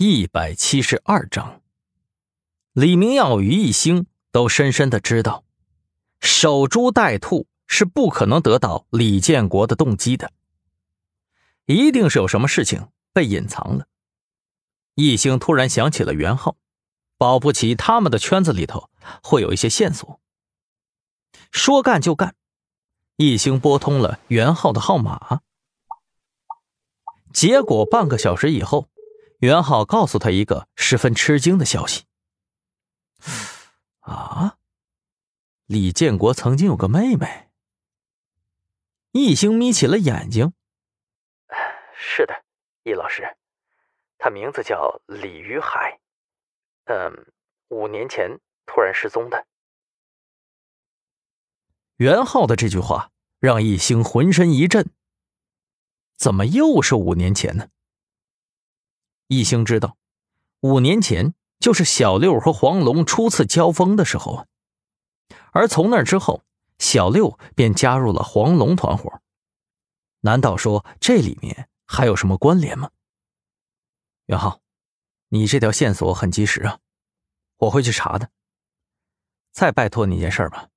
一百七十二章，李明耀与易星都深深的知道，守株待兔是不可能得到李建国的动机的，一定是有什么事情被隐藏了。易星突然想起了袁浩，保不齐他们的圈子里头会有一些线索。说干就干，易星拨通了袁浩的号码。结果半个小时以后，袁浩告诉他一个十分吃惊的消息：“啊，李建国曾经有个妹妹。”易星眯起了眼睛：“是的，易老师，他名字叫李于海，嗯，五年前突然失踪的。”袁浩的这句话让易星浑身一震。怎么又是五年前呢？易星知道，五年前就是小六和黄龙初次交锋的时候啊。而从那之后，小六便加入了黄龙团伙。难道说这里面还有什么关联吗？袁浩，你这条线索很及时啊，我会去查的。再拜托你一件事吧，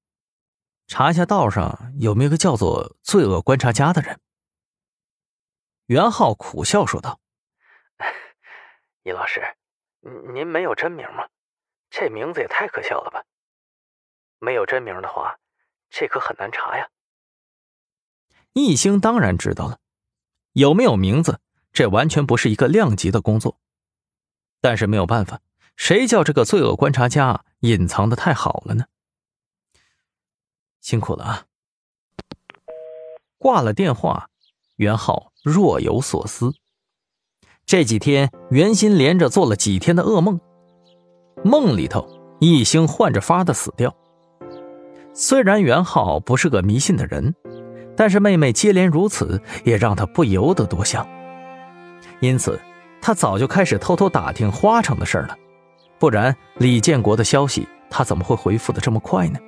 查一下道上有没有个叫做“罪恶观察家”的人。袁浩苦笑说道：“易老师，您没有真名吗？这名字也太可笑了吧！没有真名的话，这可很难查呀。”易星当然知道了，有没有名字，这完全不是一个量级的工作。但是没有办法，谁叫这个罪恶观察家隐藏的太好了呢？辛苦了啊！挂了电话。袁浩若有所思。这几天，袁心连着做了几天的噩梦，梦里头，一星换着法的死掉。虽然袁浩不是个迷信的人，但是妹妹接连如此，也让他不由得多想。因此，他早就开始偷偷打听花城的事了。不然，李建国的消息，他怎么会回复的这么快呢？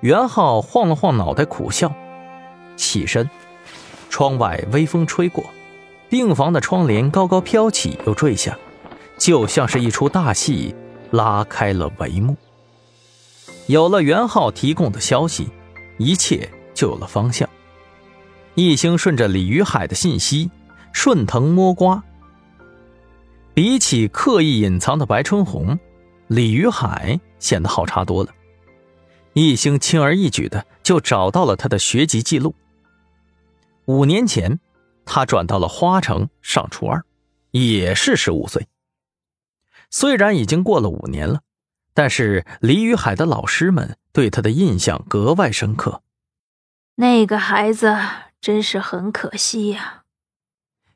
袁浩晃了晃脑袋，苦笑。起身，窗外微风吹过，病房的窗帘高高飘起又坠下，就像是一出大戏拉开了帷幕。有了袁浩提供的消息，一切就有了方向。一星顺着李于海的信息顺藤摸瓜，比起刻意隐藏的白春红，李于海显得好查多了。一星轻而易举的就找到了他的学籍记录。五年前，他转到了花城上初二，也是十五岁。虽然已经过了五年了，但是李雨海的老师们对他的印象格外深刻。那个孩子真是很可惜呀！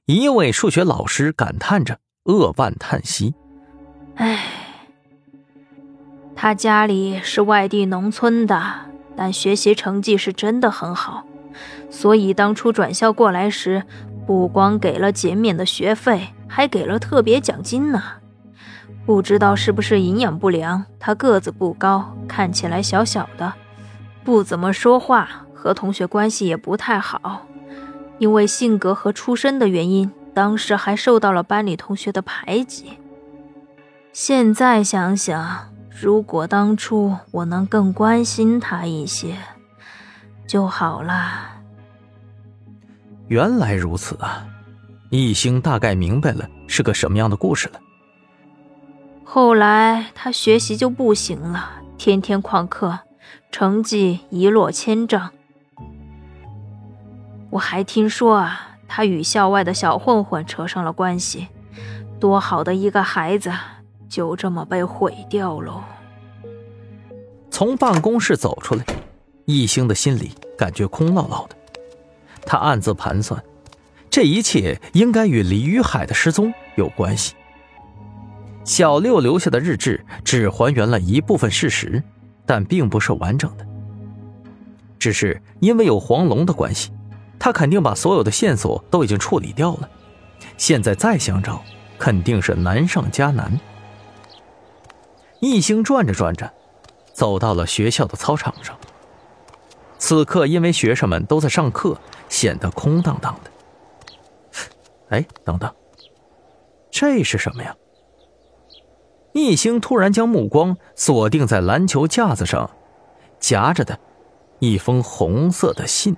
一位数学老师感叹着，扼腕叹息：“唉，他家里是外地农村的，但学习成绩是真的很好。”所以当初转校过来时，不光给了减免的学费，还给了特别奖金呢。不知道是不是营养不良，他个子不高，看起来小小的，不怎么说话，和同学关系也不太好。因为性格和出身的原因，当时还受到了班里同学的排挤。现在想想，如果当初我能更关心他一些。就好了。原来如此啊！一星大概明白了是个什么样的故事了。后来他学习就不行了，天天旷课，成绩一落千丈。我还听说啊，他与校外的小混混扯上了关系，多好的一个孩子，就这么被毁掉喽。从办公室走出来。易星的心里感觉空落落的，他暗自盘算，这一切应该与李雨海的失踪有关系。小六留下的日志只还原了一部分事实，但并不是完整的。只是因为有黄龙的关系，他肯定把所有的线索都已经处理掉了，现在再想找，肯定是难上加难。一星转着转着，走到了学校的操场上。此刻，因为学生们都在上课，显得空荡荡的。哎，等等，这是什么呀？一星突然将目光锁定在篮球架子上，夹着的一封红色的信。